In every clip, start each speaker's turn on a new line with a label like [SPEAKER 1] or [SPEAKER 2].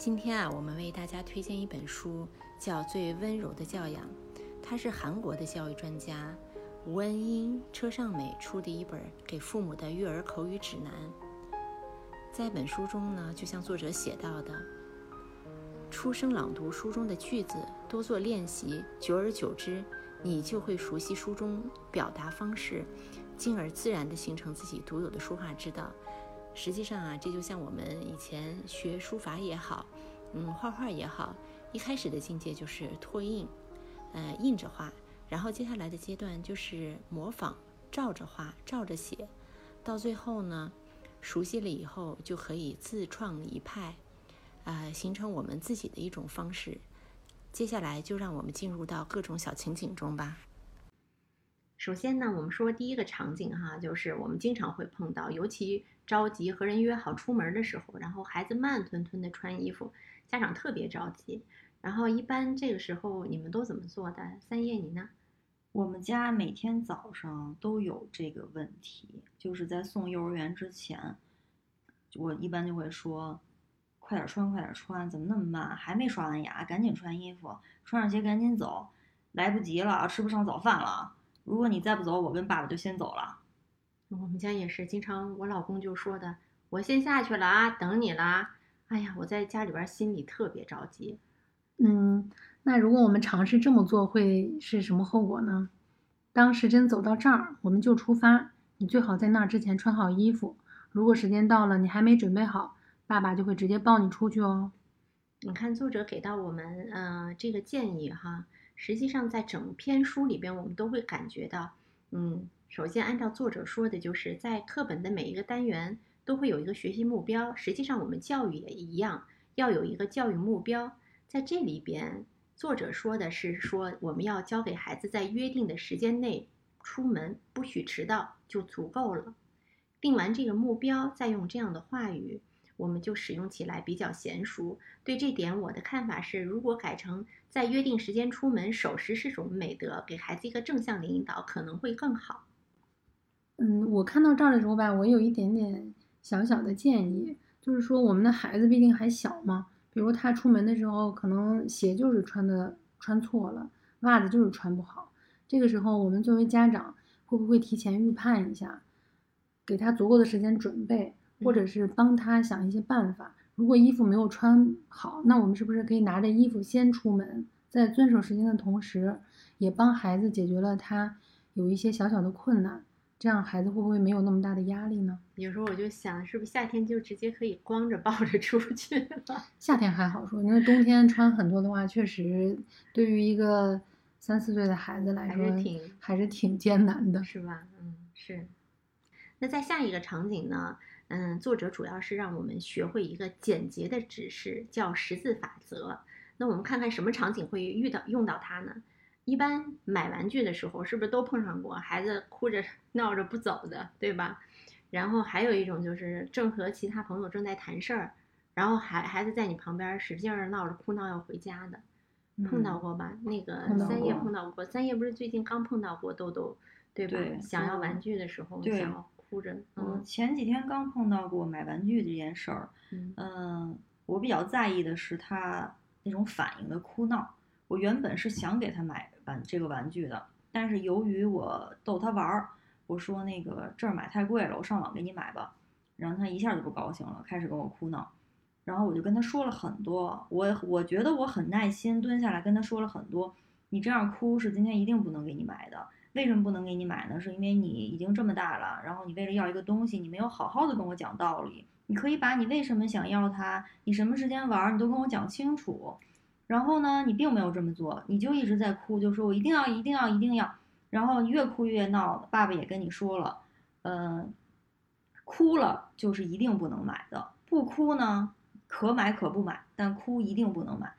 [SPEAKER 1] 今天啊，我们为大家推荐一本书，叫《最温柔的教养》，它是韩国的教育专家吴恩英、车尚美出的一本给父母的育儿口语指南。在本书中呢，就像作者写到的，初生朗读书中的句子，多做练习，久而久之，你就会熟悉书中表达方式，进而自然地形成自己独有的说话之道。实际上啊，这就像我们以前学书法也好，嗯，画画也好，一开始的境界就是拓印，呃，印着画，然后接下来的阶段就是模仿，照着画，照着写，到最后呢，熟悉了以后就可以自创一派，啊，形成我们自己的一种方式。接下来就让我们进入到各种小情景中吧。首先呢，我们说第一个场景哈，就是我们经常会碰到，尤其着急和人约好出门的时候，然后孩子慢吞吞的穿衣服，家长特别着急。然后一般这个时候你们都怎么做的？三叶你呢？
[SPEAKER 2] 我们家每天早上都有这个问题，就是在送幼儿园之前，我一般就会说，快点穿，快点穿，怎么那么慢？还没刷完牙，赶紧穿衣服，穿上鞋赶紧走，来不及了，吃不上早饭了。如果你再不走，我跟爸爸就先走了。
[SPEAKER 1] 我们家也是，经常我老公就说的：“我先下去了啊，等你啦。”哎呀，我在家里边心里特别着急。
[SPEAKER 3] 嗯，那如果我们尝试这么做，会是什么后果呢？当时针走到这儿，我们就出发。你最好在那之前穿好衣服。如果时间到了，你还没准备好，爸爸就会直接抱你出去哦。
[SPEAKER 1] 你看，作者给到我们呃这个建议哈。实际上，在整篇书里边，我们都会感觉到，嗯，首先按照作者说的，就是在课本的每一个单元都会有一个学习目标。实际上，我们教育也一样，要有一个教育目标。在这里边，作者说的是说，我们要教给孩子在约定的时间内出门，不许迟到就足够了。定完这个目标，再用这样的话语。我们就使用起来比较娴熟。对这点，我的看法是，如果改成在约定时间出门，守时是种美德，给孩子一个正向的引导，可能会更好。
[SPEAKER 3] 嗯，我看到这儿的时候吧，我有一点点小小的建议，就是说我们的孩子毕竟还小嘛，比如他出门的时候，可能鞋就是穿的穿错了，袜子就是穿不好，这个时候我们作为家长，会不会提前预判一下，给他足够的时间准备？或者是帮他想一些办法。如果衣服没有穿好，那我们是不是可以拿着衣服先出门，在遵守时间的同时，也帮孩子解决了他有一些小小的困难？这样孩子会不会没有那么大的压力呢？
[SPEAKER 1] 有时候我就想，是不是夏天就直接可以光着抱着出去了？
[SPEAKER 3] 夏天还好说，因为冬天穿很多的话，确实对于一个三四岁的孩子来说，还是挺还是挺艰难的，
[SPEAKER 1] 是吧？嗯，是。那在下一个场景呢？嗯，作者主要是让我们学会一个简洁的指示，叫十字法则。那我们看看什么场景会遇到用到它呢？一般买玩具的时候，是不是都碰上过孩子哭着 闹着不走的，对吧？然后还有一种就是正和其他朋友正在谈事儿，然后孩孩子在你旁边使劲儿闹着哭闹要回家的，碰到过吧？那个三叶碰到过，三叶不是最近刚碰到过豆豆，对吧？想要玩具的时候想要。哭着，
[SPEAKER 2] 我前几天刚碰到过买玩具这件事儿，嗯，我比较在意的是他那种反应的哭闹。我原本是想给他买玩这个玩具的，但是由于我逗他玩儿，我说那个这儿买太贵了，我上网给你买吧。然后他一下就不高兴了，开始跟我哭闹。然后我就跟他说了很多，我我觉得我很耐心，蹲下来跟他说了很多。你这样哭是今天一定不能给你买的。为什么不能给你买呢？是因为你已经这么大了，然后你为了要一个东西，你没有好好的跟我讲道理。你可以把你为什么想要它，你什么时间玩，你都跟我讲清楚。然后呢，你并没有这么做，你就一直在哭，就说我一定要，一定要，一定要。然后越哭越闹。爸爸也跟你说了，嗯，哭了就是一定不能买的，不哭呢可买可不买，但哭一定不能买。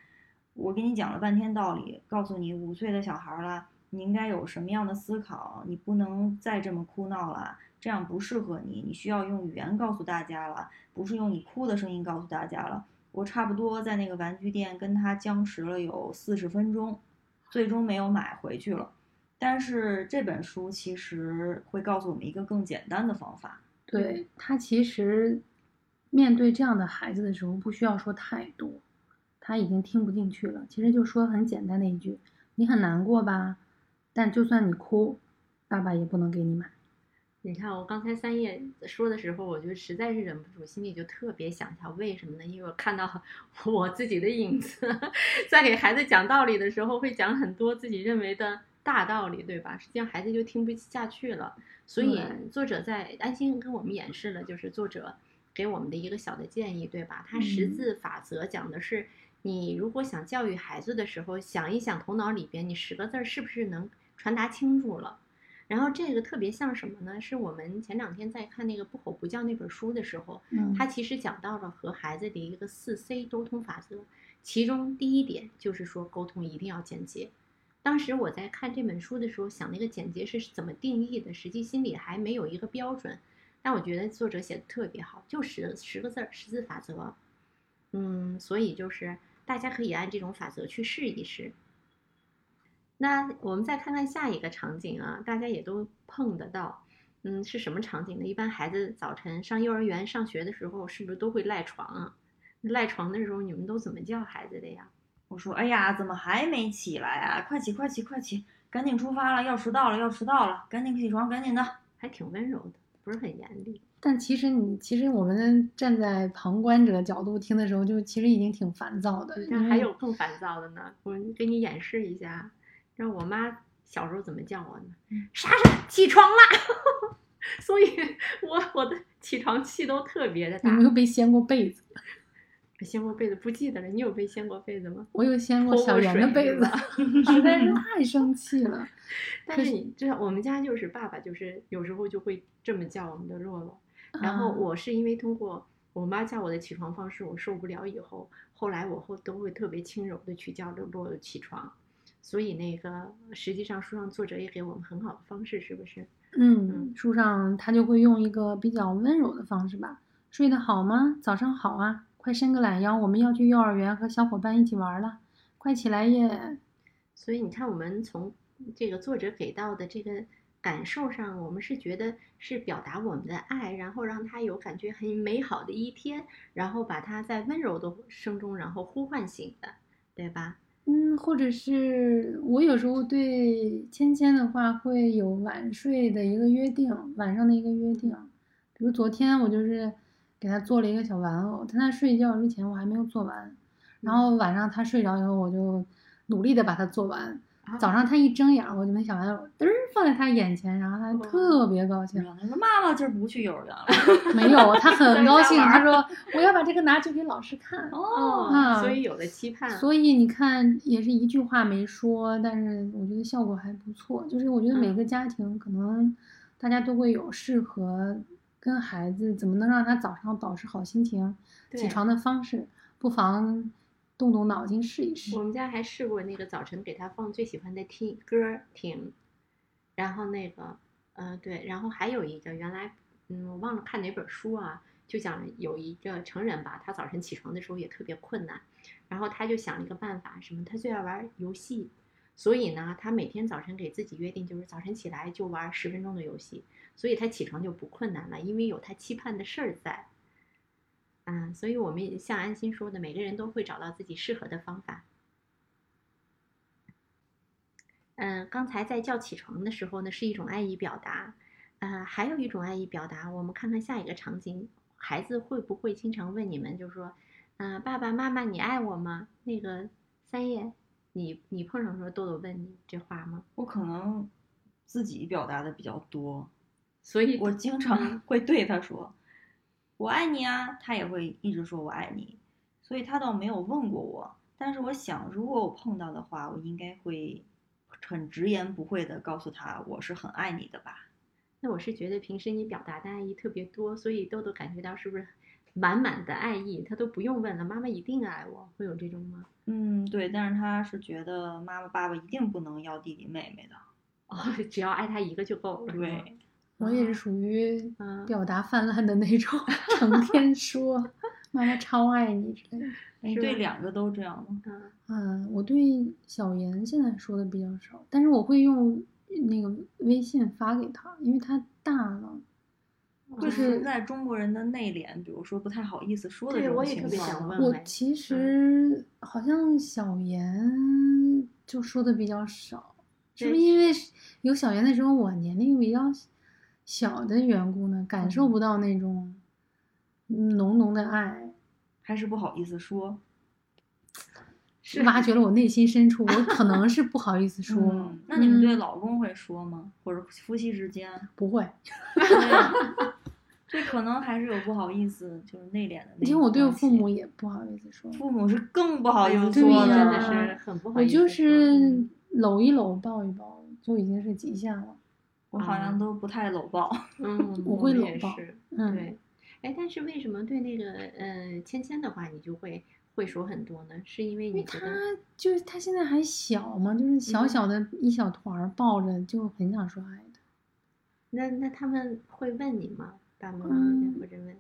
[SPEAKER 2] 我给你讲了半天道理，告诉你五岁的小孩了。你应该有什么样的思考？你不能再这么哭闹了，这样不适合你。你需要用语言告诉大家了，不是用你哭的声音告诉大家了。我差不多在那个玩具店跟他僵持了有四十分钟，最终没有买回去了。但是这本书其实会告诉我们一个更简单的方法。
[SPEAKER 3] 对他其实面对这样的孩子的时候，不需要说太多。他已经听不进去了。其实就说很简单的一句：“你很难过吧？但就算你哭，爸爸也不能给你买。”
[SPEAKER 1] 你看，我刚才三叶说的时候，我就实在是忍不住，心里就特别想一下。为什么呢？因为我看到 我自己的影子，在给孩子讲道理的时候，会讲很多自己认为的大道理，对吧？实际上孩子就听不下去了。所以作者在安心跟我们演示了，就是作者给我们的一个小的建议，对吧？他识字法则讲的是，你如果想教育孩子的时候，想一想头脑里边你十个字儿是不是能传达清楚了。然后这个特别像什么呢？是我们前两天在看那个不吼不叫那本书的时候，
[SPEAKER 3] 嗯，
[SPEAKER 1] 他其实讲到了和孩子的一个四 C 沟通法则，其中第一点就是说沟通一定要简洁。当时我在看这本书的时候，想那个简洁是怎么定义的，实际心里还没有一个标准。但我觉得作者写的特别好，就十十个字儿，十字法则。嗯，所以就是大家可以按这种法则去试一试。那我们再看看下一个场景啊，大家也都碰得到，嗯，是什么场景呢？一般孩子早晨上幼儿园上学的时候，是不是都会赖床啊？赖床的时候，你们都怎么叫孩子的呀？
[SPEAKER 2] 我说，哎呀，怎么还没起来啊？快起，快起，快起，赶紧出发了，要迟到了，要迟到了，赶紧起床，赶紧的，
[SPEAKER 1] 还挺温柔的，不是很严厉。
[SPEAKER 3] 但其实你，其实我们站在旁观者角度听的时候，就其实已经挺烦躁的。
[SPEAKER 1] 那还有更烦躁的呢，我给你演示一下。让我妈小时候怎么叫我呢？莎莎，起床啦！所以，我我的起床气都特别的大。
[SPEAKER 3] 有没有被掀过被子？
[SPEAKER 1] 掀过被子不记得了。你有被掀过被子吗？
[SPEAKER 3] 我有掀过小圆的被子，实在是太生气了。
[SPEAKER 1] 但是你知道，我们家就是爸爸，就是有时候就会这么叫我们的洛洛。然后我是因为通过我妈叫我的起床方式，我受不了以后，后来我后都会特别轻柔的去叫洛洛起床。所以那个实际上书上作者也给我们很好的方式，是不是？
[SPEAKER 3] 嗯，书上他就会用一个比较温柔的方式吧。睡得好吗？早上好啊，快伸个懒腰，我们要去幼儿园和小伙伴一起玩了，快起来耶！
[SPEAKER 1] 所以你看，我们从这个作者给到的这个感受上，我们是觉得是表达我们的爱，然后让他有感觉很美好的一天，然后把他在温柔的声中，然后呼唤醒的，对吧？
[SPEAKER 3] 嗯，或者是我有时候对芊芊的话会有晚睡的一个约定，晚上的一个约定。比如昨天我就是给他做了一个小玩偶，他在睡觉之前我还没有做完，然后晚上他睡着以后我就努力的把它做完。早上他一睁眼，我就把小玩偶嘚儿放在他眼前，然后他特别高兴。
[SPEAKER 2] 他说：“妈妈今儿不去幼儿园了。”
[SPEAKER 3] 没有，他很高兴。他说：“我要把这个拿去给老师看。”
[SPEAKER 1] 哦，啊，所以有了期盼。
[SPEAKER 3] 所以你看，也是一句话没说，但是我觉得效果还不错。就是我觉得每个家庭可能大家都会有适合跟孩子怎么能让他早上保持好心情、起床的方式，不妨。动动脑筋试一试。
[SPEAKER 1] 我们家还试过那个早晨给他放最喜欢的听歌听，然后那个，呃，对，然后还有一个原来，嗯，我忘了看哪本书啊，就讲有一个成人吧，他早晨起床的时候也特别困难，然后他就想了一个办法，什么？他最爱玩游戏，所以呢，他每天早晨给自己约定就是早晨起来就玩十分钟的游戏，所以他起床就不困难了，因为有他期盼的事儿在。嗯，所以我们像安心说的，每个人都会找到自己适合的方法。嗯，刚才在叫起床的时候呢，是一种爱意表达。呃，还有一种爱意表达，我们看看下一个场景，孩子会不会经常问你们，就是说，嗯，爸爸妈妈，你爱我吗？那个三叶，你你碰上时候豆豆问你这话吗？
[SPEAKER 2] 我可能自己表达的比较多，
[SPEAKER 1] 所以
[SPEAKER 2] 我经常会对他说。我爱你啊，他也会一直说我爱你，所以他倒没有问过我。但是我想，如果我碰到的话，我应该会很直言不讳的告诉他，我是很爱你的吧。
[SPEAKER 1] 那我是觉得平时你表达的爱意特别多，所以豆豆感觉到是不是满满的爱意，他都不用问了，妈妈一定爱我，会有这种吗？
[SPEAKER 2] 嗯，对，但是他是觉得妈妈爸爸一定不能要弟弟妹妹的，
[SPEAKER 1] 哦，只要爱他一个就够了。
[SPEAKER 2] 对。
[SPEAKER 3] 我也是属于表达泛滥的那种，成 天说妈妈超爱你之类的。
[SPEAKER 2] 你对两个都这样吗？
[SPEAKER 3] 嗯，我对小严现在说的比较少，但是我会用那个微信发给他，因为他大了，
[SPEAKER 2] 会存在中国人的内敛，比如说不太好意思说的这种情况。
[SPEAKER 3] 我其实好像小严就说的比较少，是不是因为有小严的时候我年龄比较小的缘故呢？感受不到那种浓浓的爱，
[SPEAKER 2] 还是不好意思说？
[SPEAKER 3] 是挖掘了我内心深处，我 可能是不好意思说。
[SPEAKER 2] 那你们对老公会说吗？或者夫妻之间
[SPEAKER 3] 不会？
[SPEAKER 2] 这可能还是有不好意思，就是内敛的。
[SPEAKER 3] 你听我对我父母也不好意思说，
[SPEAKER 2] 父母是更不好意思说
[SPEAKER 1] 的，真的是很不好意
[SPEAKER 3] 思。我就是搂一搂，抱一抱，就已经是极限了。
[SPEAKER 2] 我好像都不太搂抱，
[SPEAKER 1] 嗯，
[SPEAKER 3] 我会搂抱。
[SPEAKER 1] 嗯，对。哎，但是为什么对那个呃芊芊的话，你就会？会说很多呢，是因为你觉得他
[SPEAKER 3] 就是他现在还小嘛，就是小小的一小团儿抱着就很想说爱的。
[SPEAKER 1] 那那他们会问你吗？爸妈或者问？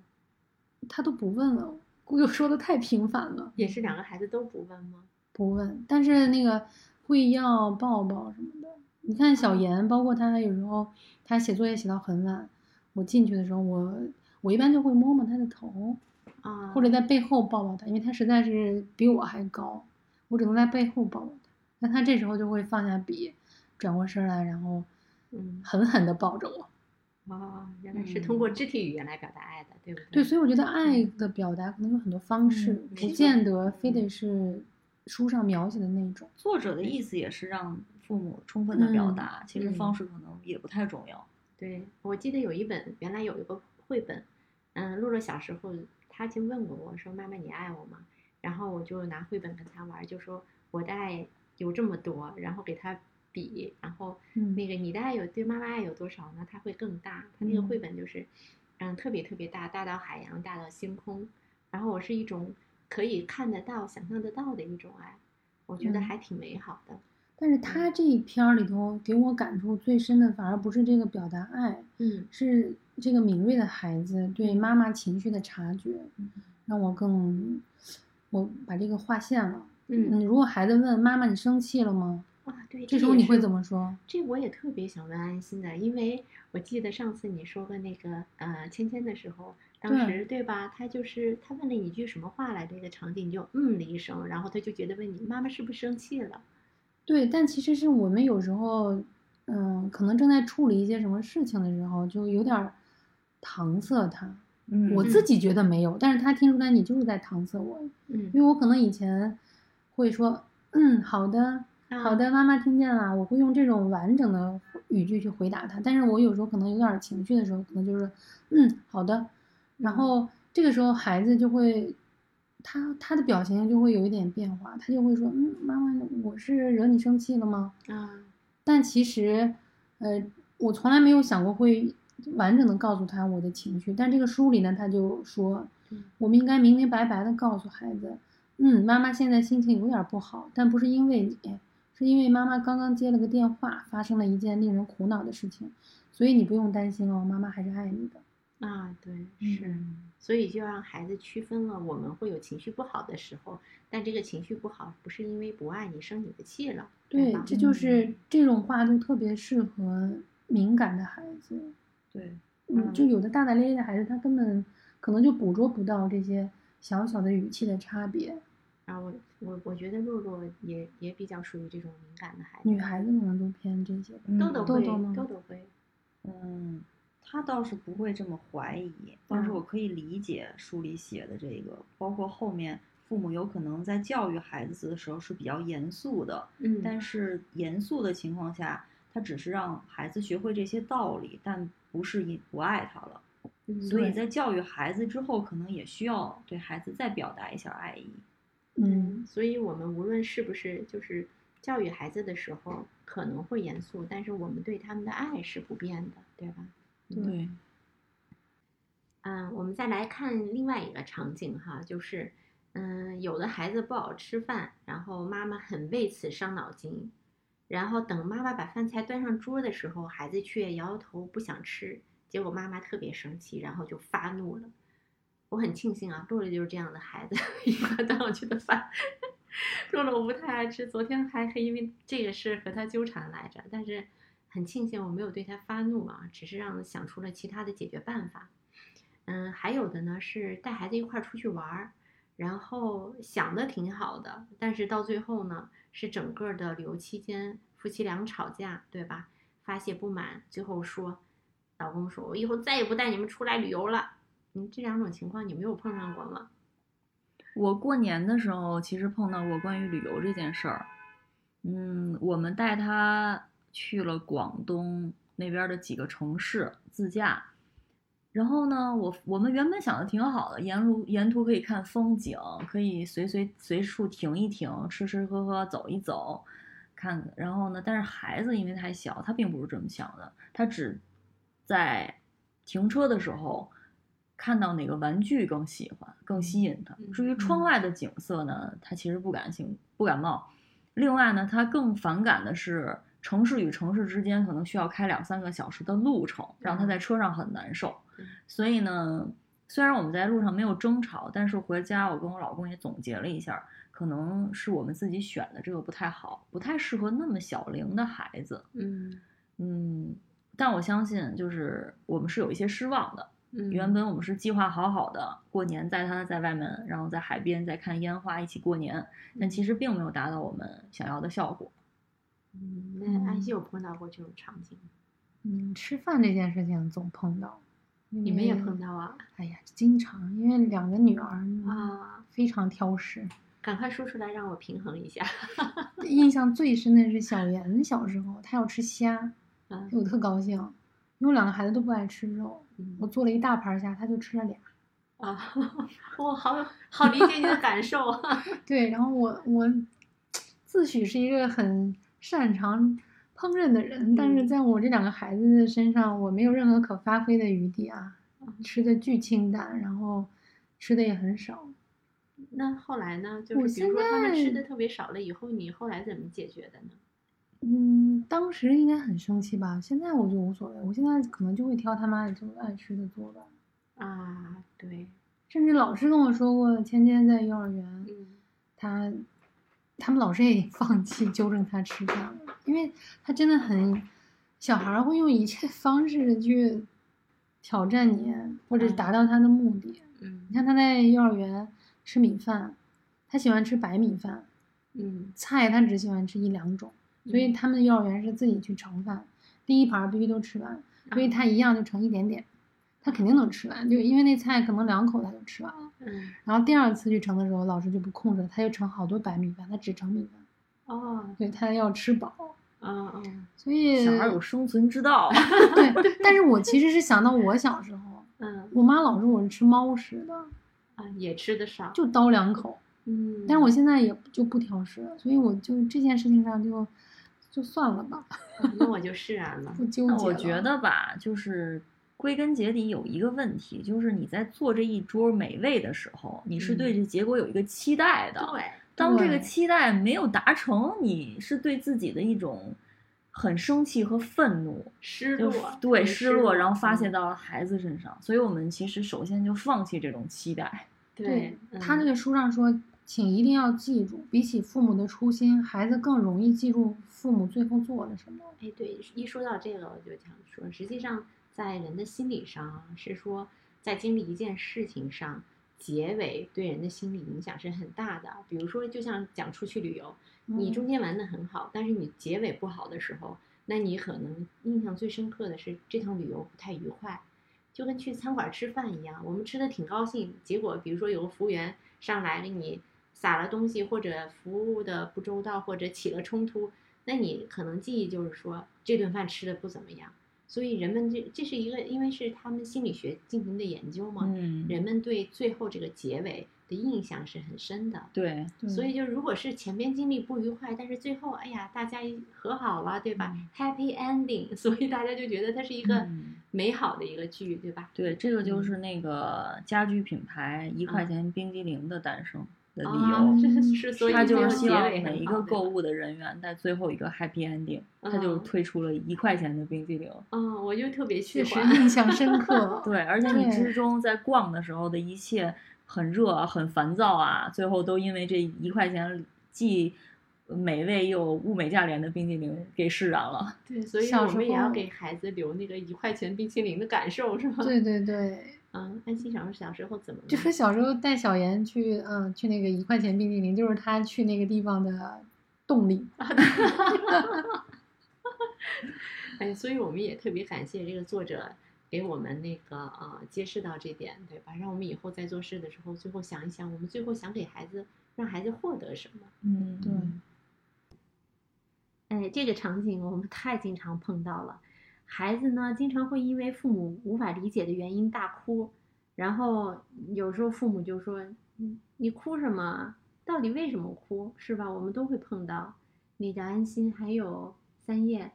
[SPEAKER 3] 他都不问了，姑姑说的太频繁了。
[SPEAKER 1] 也是两个孩子都不问吗？
[SPEAKER 3] 不问，但是那个会要抱抱什么的。你看小严，包括他有时候他写作业写到很晚，我进去的时候，我我一般就会摸摸他的头。
[SPEAKER 1] 啊，
[SPEAKER 3] 或者在背后抱抱他，因为他实在是比我还高，我只能在背后抱抱他。那他这时候就会放下笔，转过身来，然后，
[SPEAKER 1] 嗯，
[SPEAKER 3] 狠狠地抱着我。
[SPEAKER 1] 哦，原来是通过肢体语言来表达爱的，对不对？
[SPEAKER 3] 对，所以我觉得爱的表达可能有很多方式，不见得非得是书上描写的那种。
[SPEAKER 2] 作者的意思也是让父母充分的表达，其实方式可能也不太重要。
[SPEAKER 1] 对，我记得有一本，原来有一个绘本，嗯，露露小时候。他就问过我说：“妈妈，你爱我吗？”然后我就拿绘本跟他玩，就说我的爱有这么多，然后给他比，然后那个你的爱有对妈妈爱有多少呢？他会更大。他那个绘本就是，嗯，特别特别大，大到海洋，大到星空。然后我是一种可以看得到、想象得到的一种爱，我觉得还挺美好的。
[SPEAKER 3] 但是他这一篇儿里头给我感触最深的，反而不是这个表达爱，
[SPEAKER 1] 嗯，
[SPEAKER 3] 是这个敏锐的孩子对妈妈情绪的察觉，让我更，我把这个划线了。嗯，如果孩子问妈妈你生气了吗？
[SPEAKER 1] 啊，对，
[SPEAKER 3] 这时候你会怎么说？
[SPEAKER 1] 这我也特别想问安心的，因为我记得上次你说过那个呃芊芊的时候，当时对吧？他就是他问了你一句什么话来，这个场景你就嗯了一声，然后他就觉得问你妈妈是不是生气了？
[SPEAKER 3] 对，但其实是我们有时候，嗯，可能正在处理一些什么事情的时候，就有点搪塞他。
[SPEAKER 2] 嗯，
[SPEAKER 3] 我自己觉得没有，但是他听出来你就是在搪塞我。
[SPEAKER 1] 嗯，
[SPEAKER 3] 因为我可能以前会说，嗯，好的，好的，妈妈听见了，我会用这种完整的语句去回答他。但是我有时候可能有点情绪的时候，可能就是，嗯，好的，然后这个时候孩子就会。他他的表情就会有一点变化，他就会说：“嗯，妈妈，我是惹你生气了吗？”
[SPEAKER 1] 啊，
[SPEAKER 3] 但其实，呃，我从来没有想过会完整的告诉他我的情绪。但这个书里呢，他就说，我们应该明明白白的告诉孩子：“嗯，妈妈现在心情有点不好，但不是因为你，是因为妈妈刚刚接了个电话，发生了一件令人苦恼的事情，所以你不用担心哦，妈妈还是爱你的。”
[SPEAKER 1] 啊，对，是，所以就让孩子区分了，我们会有情绪不好的时候，但这个情绪不好不是因为不爱你生你的气了，
[SPEAKER 3] 对，这就是这种话就特别适合敏感的孩子，
[SPEAKER 2] 对，
[SPEAKER 3] 嗯，就有的大大咧咧的孩子，他根本可能就捕捉不到这些小小的语气的差别。
[SPEAKER 1] 啊，我我我觉得洛洛也也比较属于这种敏感的孩子，
[SPEAKER 3] 女孩子可能都偏这些，
[SPEAKER 1] 豆豆会，
[SPEAKER 3] 豆
[SPEAKER 1] 豆会，
[SPEAKER 2] 嗯。他倒是不会这么怀疑，但是我可以理解书里写的这个，包括后面父母有可能在教育孩子的时候是比较严肃的，
[SPEAKER 1] 嗯，
[SPEAKER 2] 但是严肃的情况下，他只是让孩子学会这些道理，但不是因不爱他了，所以在教育孩子之后，可能也需要对孩子再表达一下爱意，
[SPEAKER 3] 嗯，
[SPEAKER 1] 所以我们无论是不是就是教育孩子的时候可能会严肃，但是我们对他们的爱是不变的，对吧？
[SPEAKER 2] 对，
[SPEAKER 1] 嗯，我们再来看另外一个场景哈，就是，嗯，有的孩子不好吃饭，然后妈妈很为此伤脑筋，然后等妈妈把饭菜端上桌的时候，孩子却摇摇头不想吃，结果妈妈特别生气，然后就发怒了。我很庆幸啊，洛洛就是这样的孩子，一块端上去的饭，洛洛不太爱吃，昨天还还因为这个事和他纠缠来着，但是。很庆幸我没有对他发怒啊，只是让想出了其他的解决办法。嗯，还有的呢是带孩子一块儿出去玩儿，然后想的挺好的，但是到最后呢，是整个的旅游期间夫妻俩吵架，对吧？发泄不满，最后说，老公说我以后再也不带你们出来旅游了。嗯，这两种情况你没有碰上过吗？
[SPEAKER 2] 我过年的时候其实碰到过关于旅游这件事儿。嗯，我们带他去了广东那边的几个城市自驾。然后呢，我我们原本想的挺好的，沿路沿途可以看风景，可以随随随处停一停，吃吃喝喝，走一走，看。然后呢，但是孩子因为太小，他并不是这么想的，他只在停车的时候看到哪个玩具更喜欢，更吸引他。至于窗外的景色呢，他其实不感兴不感冒。另外呢，他更反感的是城市与城市之间可能需要开两三个小时的路程，让他在车上很难受。所以呢，虽然我们在路上没有争吵，但是回家我跟我老公也总结了一下，可能是我们自己选的这个不太好，不太适合那么小龄的孩子。
[SPEAKER 1] 嗯
[SPEAKER 2] 嗯，但我相信，就是我们是有一些失望的。
[SPEAKER 1] 嗯，
[SPEAKER 2] 原本我们是计划好好的过年，带他在外面，然后在海边再看烟花，一起过年，但其实并没有达到我们想要的效果。
[SPEAKER 1] 嗯，那安溪有碰到过这种场景？
[SPEAKER 3] 嗯，吃饭这件事情总碰到。
[SPEAKER 1] 你们也碰到啊？
[SPEAKER 3] 哎呀，经常，因为两个女儿
[SPEAKER 1] 啊，
[SPEAKER 3] 非常挑食。
[SPEAKER 1] 赶快说出来，让我平衡一下。
[SPEAKER 3] 印象最深的是小妍小时候，她要吃虾，我特高兴，因为两个孩子都不爱吃肉，我做了一大盘虾，她就吃了俩。
[SPEAKER 1] 啊，我好好理解你的感受啊。
[SPEAKER 3] 对，然后我我自诩是一个很擅长。烹饪的人，但是在我这两个孩子的身上，我没有任何可发挥的余地啊！吃的巨清淡，然后吃的也很少。
[SPEAKER 1] 那后来呢？就是比如说他们吃的特别少了以后，你后来怎么解决的呢？
[SPEAKER 3] 嗯，当时应该很生气吧？现在我就无所谓，我现在可能就会挑他妈的就爱吃的做吧。
[SPEAKER 1] 啊，对。
[SPEAKER 3] 甚至老师跟我说过，芊芊在幼儿园，
[SPEAKER 1] 嗯，
[SPEAKER 3] 他。他们老师也放弃 纠正他吃饭了，因为他真的很，小孩会用一切方式去挑战你，或者达到他的目的。
[SPEAKER 1] 嗯，
[SPEAKER 3] 你看他在幼儿园吃米饭，他喜欢吃白米饭，
[SPEAKER 1] 嗯，
[SPEAKER 3] 菜他只喜欢吃一两种，所以他们幼儿园是自己去盛饭，第一盘必须都吃完，所以他一样就盛一点点。他肯定能吃完，就因为那菜可能两口他就吃完了。
[SPEAKER 1] 嗯，
[SPEAKER 3] 然后第二次去盛的时候，老师就不控制，他就盛好多白米饭，他只盛米
[SPEAKER 1] 饭。哦，
[SPEAKER 3] 对他要吃饱。
[SPEAKER 1] 嗯嗯。
[SPEAKER 3] 所以
[SPEAKER 2] 小孩有生存之道。
[SPEAKER 3] 对，但是我其实是想到我小时候，
[SPEAKER 1] 嗯，
[SPEAKER 3] 我妈老说我是吃猫食的，
[SPEAKER 1] 啊，也吃的少，
[SPEAKER 3] 就叨两口。
[SPEAKER 1] 嗯，
[SPEAKER 3] 但是我现在也就不挑食了，所以我就这件事情上就就算了吧。
[SPEAKER 1] 那我就释然了，
[SPEAKER 3] 不纠结。
[SPEAKER 2] 我觉得吧，就是。归根结底有一个问题，就是你在做这一桌美味的时候，你是对这结果有一个期待的。
[SPEAKER 1] 对，
[SPEAKER 2] 当这个期待没有达成，你是对自己的一种很生气和愤怒、
[SPEAKER 1] 失落。
[SPEAKER 2] 对，失落，然后发
[SPEAKER 1] 泄
[SPEAKER 2] 到了孩子身上。所以我们其实首先就放弃这种期待。
[SPEAKER 1] 对
[SPEAKER 3] 他那个书上说，请一定要记住，比起父母的初心，孩子更容易记住父母最后做了什么。
[SPEAKER 1] 哎，对，一说到这个，我就想说，实际上。在人的心理上是说，在经历一件事情上，结尾对人的心理影响是很大的。比如说，就像讲出去旅游，你中间玩的很好，但是你结尾不好的时候，那你可能印象最深刻的是这趟旅游不太愉快。就跟去餐馆吃饭一样，我们吃的挺高兴，结果比如说有个服务员上来给你撒了东西，或者服务的不周到，或者起了冲突，那你可能记忆就是说这顿饭吃的不怎么样。所以人们这这是一个，因为是他们心理学进行的研究嘛，
[SPEAKER 2] 嗯，
[SPEAKER 1] 人们对最后这个结尾的印象是很深的。
[SPEAKER 2] 对，
[SPEAKER 1] 所以就如果是前边经历不愉快，但是最后哎呀大家和好了，对吧？Happy ending，所以大家就觉得它是一个美好的一个剧，对吧？
[SPEAKER 2] 对，这个就是那个家居品牌一块钱冰激凌的诞生。的理由所以，他就是希望每一个购物的人员在最后一个 happy ending，他就推出了一块钱的冰激凌。
[SPEAKER 1] 嗯，我就特别
[SPEAKER 3] 确实印象深 刻。
[SPEAKER 2] 对，而且你之中在逛的时候的一切很热、很烦躁啊，最后都因为这一块钱既美味又物美价廉的冰激凌给释然了。
[SPEAKER 1] 对，所以我们也要给孩子留那个一块钱冰淇淋的感受，是吗？
[SPEAKER 3] 对对对。
[SPEAKER 1] 嗯，安心小时候小时候怎么了？
[SPEAKER 3] 就是小时候带小妍去，嗯，去那个一块钱冰淇淋，就是他去那个地方的动力。
[SPEAKER 1] 哎，所以我们也特别感谢这个作者给我们那个呃揭示到这点，对吧？让我们以后在做事的时候，最后想一想，我们最后想给孩子让孩子获得什么？
[SPEAKER 2] 嗯，
[SPEAKER 3] 对。
[SPEAKER 1] 哎，这个场景我们太经常碰到了。孩子呢，经常会因为父母无法理解的原因大哭，然后有时候父母就说：“，你哭什么？到底为什么哭？是吧？”我们都会碰到。你的安心还有三叶，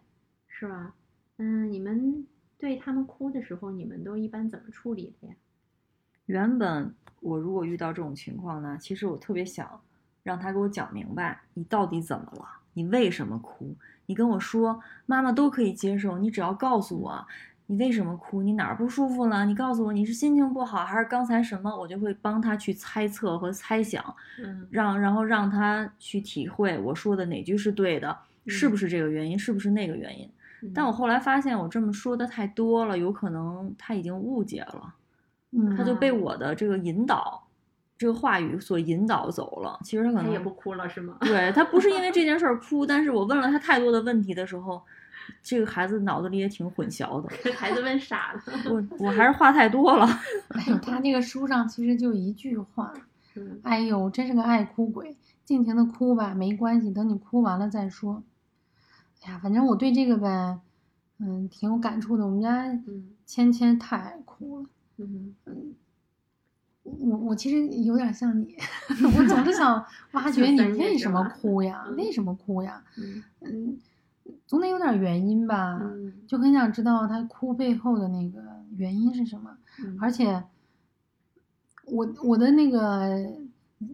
[SPEAKER 1] 是吧？嗯，你们对他们哭的时候，你们都一般怎么处理的呀？
[SPEAKER 2] 原本我如果遇到这种情况呢，其实我特别想让他给我讲明白，你到底怎么了？你为什么哭？你跟我说，妈妈都可以接受。你只要告诉我，你为什么哭？你哪儿不舒服了？你告诉我，你是心情不好，还是刚才什么？我就会帮他去猜测和猜想，
[SPEAKER 1] 嗯，
[SPEAKER 2] 让然后让他去体会我说的哪句是对的，是不是这个原因？是不是那个原因？但我后来发现，我这么说的太多了，有可能他已经误解了，
[SPEAKER 3] 嗯，
[SPEAKER 2] 他就被我的这个引导。这个话语所引导走了，其实他可能
[SPEAKER 1] 他也不哭了，是吗？
[SPEAKER 2] 对他不是因为这件事儿哭，但是我问了他太多的问题的时候，这个孩子脑子里也挺混淆的。
[SPEAKER 1] 这孩子问傻了。
[SPEAKER 2] 我我还是话太多了。
[SPEAKER 3] 哎，他那个书上其实就一句话，
[SPEAKER 1] 嗯，
[SPEAKER 3] 哎呦，真是个爱哭鬼，尽情的哭吧，没关系，等你哭完了再说。哎呀，反正我对这个呗，嗯，挺有感触的。我们家
[SPEAKER 1] 嗯
[SPEAKER 3] 芊芊太爱哭了，
[SPEAKER 1] 嗯
[SPEAKER 3] 嗯。我我其实有点像你，我总是想挖掘你为什么哭呀？为什么哭呀？
[SPEAKER 1] 嗯
[SPEAKER 3] 嗯，总得有点原因吧？
[SPEAKER 1] 嗯，
[SPEAKER 3] 就很想知道他哭背后的那个原因是什么。
[SPEAKER 1] 嗯
[SPEAKER 3] 而且，我我的那个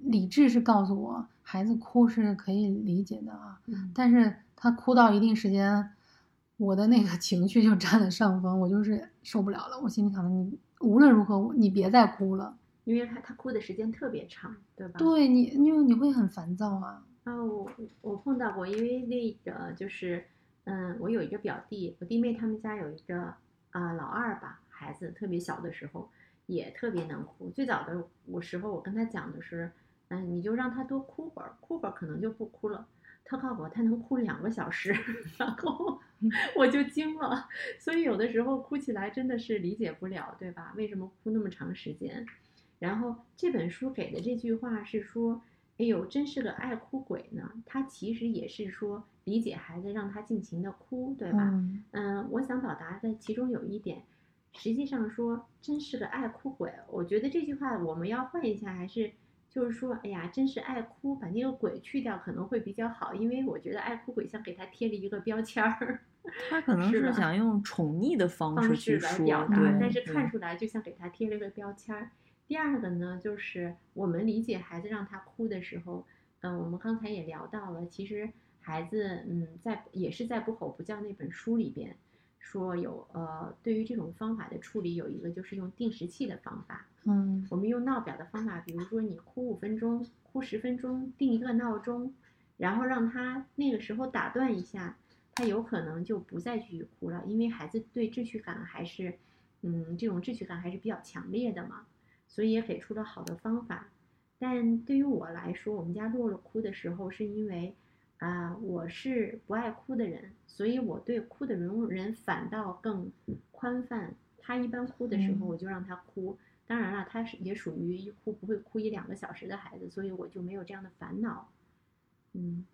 [SPEAKER 3] 理智是告诉我，孩子哭是可以理解的啊，
[SPEAKER 1] 嗯
[SPEAKER 3] 但是他哭到一定时间，我的那个情绪就占了上风，我就是受不了了。我心里想的，你无论如何，你别再哭了。
[SPEAKER 1] 因为他他哭的时间特别长，对吧？
[SPEAKER 3] 对你，因为你会很烦躁啊。
[SPEAKER 1] 啊，我我碰到过，因为那个就是，嗯，我有一个表弟，我弟妹他们家有一个啊、老二吧，孩子特别小的时候也特别能哭。最早的我时候，我跟他讲的是，嗯，你就让他多哭会儿，哭会儿可能就不哭了。他告诉我他能哭两个小时，然后 我就惊了。所以有的时候哭起来真的是理解不了，对吧？为什么哭那么长时间？然后这本书给的这句话是说。哎呦，真是个爱哭鬼呢！他其实也是说理解孩子，让他尽情的哭，对吧？
[SPEAKER 3] 嗯
[SPEAKER 1] 嗯，我想表达的其中有一点，实际上说真是个爱哭鬼。我觉得这句话我们要换一下，还是就是说，哎呀，真是爱哭，把那个鬼去掉可能会比较好，因为我觉得爱哭鬼像给他贴了一个标签儿。
[SPEAKER 2] 他可能是想用宠溺的方式
[SPEAKER 1] 方式来
[SPEAKER 2] 去说，
[SPEAKER 1] 表达，，但是看出来就像给他贴了个标签儿。第二个呢，就是我们理解孩子让他哭的时候，嗯，我们刚才也聊到了，其实孩子，嗯，在也是在不吼不叫那本书里边说有，呃，对于这种方法的处理有一个就是用定时器的方法，
[SPEAKER 3] 嗯。
[SPEAKER 1] 我们用闹表的方法，比如说你哭五分钟，哭十分钟，定一个闹钟，然后让他那个时候打断一下，他有可能就不再继续哭了，因为孩子对秩序感还是，嗯，这种秩序感还是比较强烈的嘛，所以也给出了好的方法。但对于我来说，我们家洛洛哭的时候，是因为啊、我是不爱哭的人，所以我对哭的容忍反倒更宽泛。他一般哭的时候，
[SPEAKER 3] 嗯
[SPEAKER 1] 我就让他哭。当然了，他是也属于一哭不会哭一两个小时的孩子，所以我就没有这样的烦恼。嗯，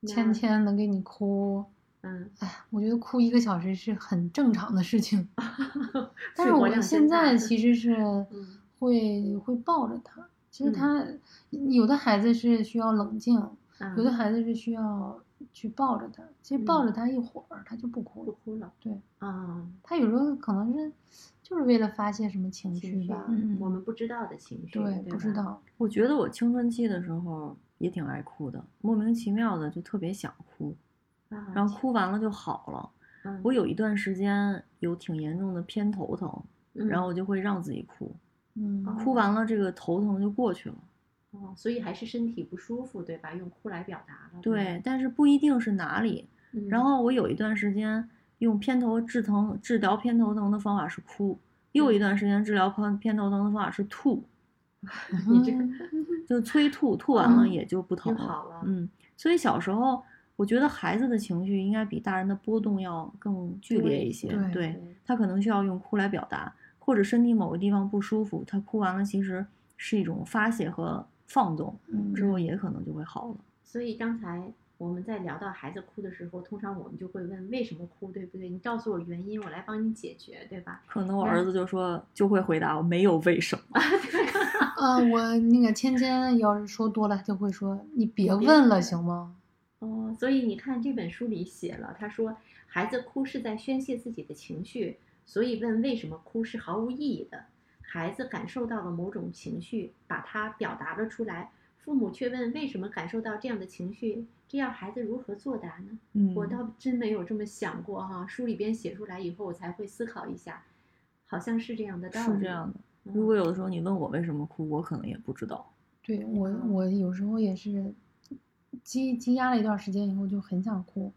[SPEAKER 1] 那
[SPEAKER 3] 芊芊能给你哭，
[SPEAKER 1] 嗯，
[SPEAKER 3] 哎，我觉得哭一个小时是很正常的事情。但是我现在其实是
[SPEAKER 1] 嗯
[SPEAKER 3] 会会抱着他。其实
[SPEAKER 1] 嗯
[SPEAKER 3] 他有的孩子是需要冷静，
[SPEAKER 1] 嗯
[SPEAKER 3] 有的孩子是需要去抱着他。其实抱着他一会儿，他就不哭了。
[SPEAKER 1] 不哭了。
[SPEAKER 3] 对，
[SPEAKER 1] 啊，
[SPEAKER 3] 他有时候可能是就是为了发泄什么情
[SPEAKER 1] 情绪
[SPEAKER 3] 绪吧。
[SPEAKER 2] 嗯
[SPEAKER 1] 我们不知道的情绪，
[SPEAKER 3] 对，
[SPEAKER 1] 对
[SPEAKER 3] 不知。道。
[SPEAKER 2] 我觉得我青春期的时候也挺爱哭的，莫名其妙的就特别想哭，
[SPEAKER 1] 啊，
[SPEAKER 2] 然后哭完了就好了。
[SPEAKER 1] 嗯，
[SPEAKER 2] 我有一段时间有挺严重的偏头疼，
[SPEAKER 1] 嗯
[SPEAKER 2] 然后我就会让自己哭，
[SPEAKER 3] 嗯，
[SPEAKER 1] 哦
[SPEAKER 2] 哭完了这个头疼就过去了。
[SPEAKER 1] 哦，所以还是身体不舒服，对吧？用哭来表达了。
[SPEAKER 2] 对，但是不一定是哪里。
[SPEAKER 1] 嗯
[SPEAKER 2] 然后我有一段时间用偏头治疼治疗偏头疼的方法是哭，又一段时间治疗偏偏头疼的方法是吐，
[SPEAKER 1] 你这个
[SPEAKER 2] 就催吐，吐完了
[SPEAKER 3] 嗯
[SPEAKER 2] 也就不疼
[SPEAKER 1] 了
[SPEAKER 2] 嗯，所以小时候我觉得孩子的情绪应该比大人的波动要更剧烈一些。
[SPEAKER 3] 对
[SPEAKER 2] 对他可能需要用哭来表达，或者身体某个地方不舒服，他哭完了其实是一种发泄和放纵，
[SPEAKER 3] 嗯
[SPEAKER 2] 之后也可能就会好了。
[SPEAKER 1] 所以刚才我们在聊到孩子哭的时候，通常我们就会问为什么哭，对不对？你告诉我原因，我来帮你解决，对吧？
[SPEAKER 2] 可能我儿子就说就会回答我没有为什么。
[SPEAKER 3] 呃，我那个芊芊要是说多了，就会说你别
[SPEAKER 1] 别
[SPEAKER 3] 问了，行吗？
[SPEAKER 1] 哦，所以你看这本书里写了，他说孩子哭是在宣泄自己的情绪，所以问为什么哭是毫无意义的。孩子感受到了某种情绪，把它表达了出来，父母却问为什么感受到这样的情绪，这样孩子如何作答呢？
[SPEAKER 2] 嗯
[SPEAKER 1] 我倒真没有这么想过哈，书里边写出来以后，我才会思考一下，好像是这样的道理。
[SPEAKER 2] 是这样的。
[SPEAKER 1] 嗯
[SPEAKER 2] 如果有的时候你问我为什么哭，我可能也不知道。
[SPEAKER 3] 对我，
[SPEAKER 1] 嗯
[SPEAKER 3] 我有时候也是积积压了一段时间以后就很想哭，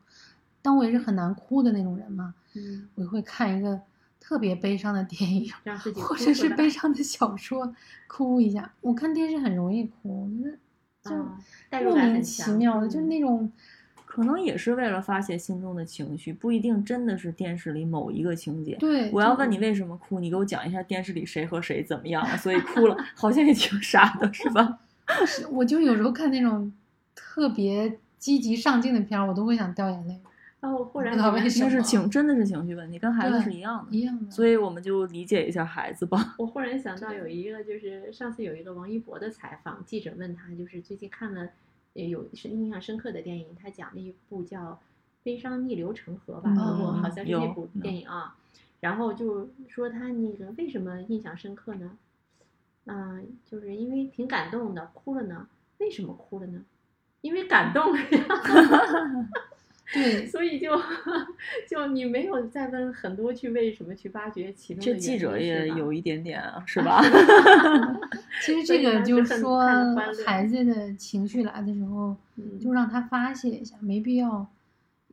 [SPEAKER 3] 但我也是很难哭的那种人嘛，
[SPEAKER 1] 嗯，
[SPEAKER 3] 我会看一个特别悲伤的电影，
[SPEAKER 1] 让自己
[SPEAKER 3] 或者是悲伤的小说，哭一下。我看电视很容易哭，我觉得就莫名其妙的，就
[SPEAKER 1] 嗯
[SPEAKER 3] 那种
[SPEAKER 2] 可能也是为了发泄心中的情绪，不一定真的是电视里某一个情节。
[SPEAKER 3] 对。
[SPEAKER 2] 我要问你为什么哭，你给我讲一下电视里谁和谁怎么样了，所以哭了，好像也挺傻的，是吧？
[SPEAKER 3] 是我就有时候看那种特别积极上进的片儿，我都会想掉眼泪，
[SPEAKER 1] 啊，我忽然
[SPEAKER 3] 不知道为什么
[SPEAKER 2] 那是情，真的是情绪问题，跟孩子是一样的。
[SPEAKER 3] 一样的。
[SPEAKER 2] 所以我们就理解一下孩子吧。
[SPEAKER 1] 我忽然想到有一个，就是上次有一个王一博的采访，记者问他，就是最近看了呃有是印象深刻的电影，他讲了一部叫《悲伤逆流成河》吧，好像是那部电影啊。然后就说他那个为什么印象深刻呢？啊、就是因为挺感动的，哭了呢。为什么哭了呢？因为感动了呀。
[SPEAKER 3] 对，
[SPEAKER 1] 所以就 就你没有再问很多去为什么去挖掘其中的
[SPEAKER 2] 这
[SPEAKER 1] 原因
[SPEAKER 2] 记者也有一点点啊，是吧？
[SPEAKER 3] 其实这个就是说孩子的情绪来的时候，
[SPEAKER 1] 嗯
[SPEAKER 3] 就让他发泄一下，没必要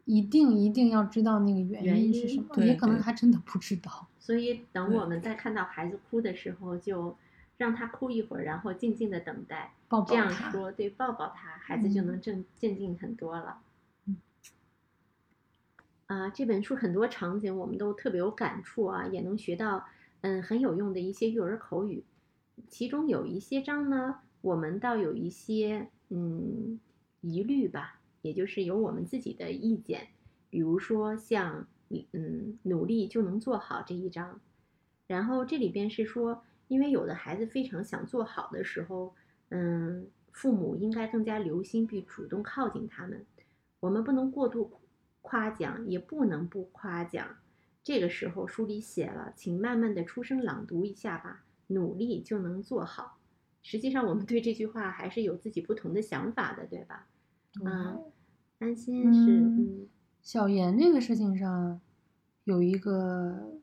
[SPEAKER 3] 一定一定要知道那个原
[SPEAKER 1] 原因
[SPEAKER 3] 因是什么，
[SPEAKER 2] 对
[SPEAKER 3] 也可能他真的不知道。
[SPEAKER 1] 所以等我们再看到孩子哭的时候，就让他哭一会儿，然后静静的等待。
[SPEAKER 3] 抱
[SPEAKER 1] 这样
[SPEAKER 3] 抱他，
[SPEAKER 1] 说，对，抱抱他，孩子就
[SPEAKER 3] 嗯
[SPEAKER 1] 能镇镇静很多了。啊，这本书很多场景我们都特别有感触啊，也能学到嗯很有用的一些育儿口语。其中有一些章呢，我们倒有一些嗯疑虑吧，也就是有我们自己的意见，比如说像嗯努力就能做好这一章，然后这里边是说，因为有的孩子非常想做好的时候，嗯，父母应该更加留心并主动靠近他们。我们不能过度夸奖，也不能不夸奖。这个时候书里写了，请慢慢的出声朗读一下吧，努力就能做好。实际上，我们对这句话还是有自己不同的想法的，对吧？嗯，安心是
[SPEAKER 3] 嗯
[SPEAKER 1] 嗯
[SPEAKER 3] 小严这个事情上有一个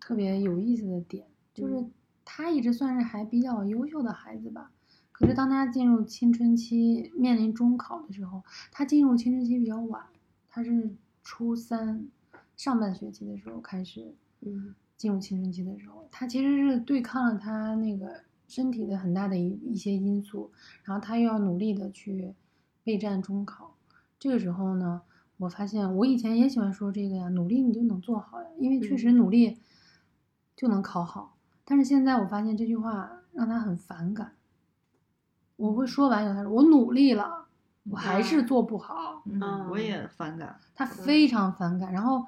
[SPEAKER 3] 特别有意思的点，就是
[SPEAKER 1] 嗯
[SPEAKER 3] 他一直算是还比较优秀的孩子吧。可是当他进入青春期，面临中考的时候，他进入青春期比较晚，他是初三上半学期的时候开始
[SPEAKER 1] 嗯
[SPEAKER 3] 进入青春期的时候，他其实是对抗了他那个身体的很大的一一些因素，然后他又要努力的去备战中考。这个时候呢，我发现我以前也喜欢说这个呀，努力你就能做好呀，因为确实
[SPEAKER 1] 嗯
[SPEAKER 3] 努力就能考好。但是现在我发现这句话让他很反感。我会说完以后，他说我努力了，我还是做不好。
[SPEAKER 2] 嗯
[SPEAKER 1] 啊
[SPEAKER 2] 我也反感。
[SPEAKER 3] 他非常反感。然后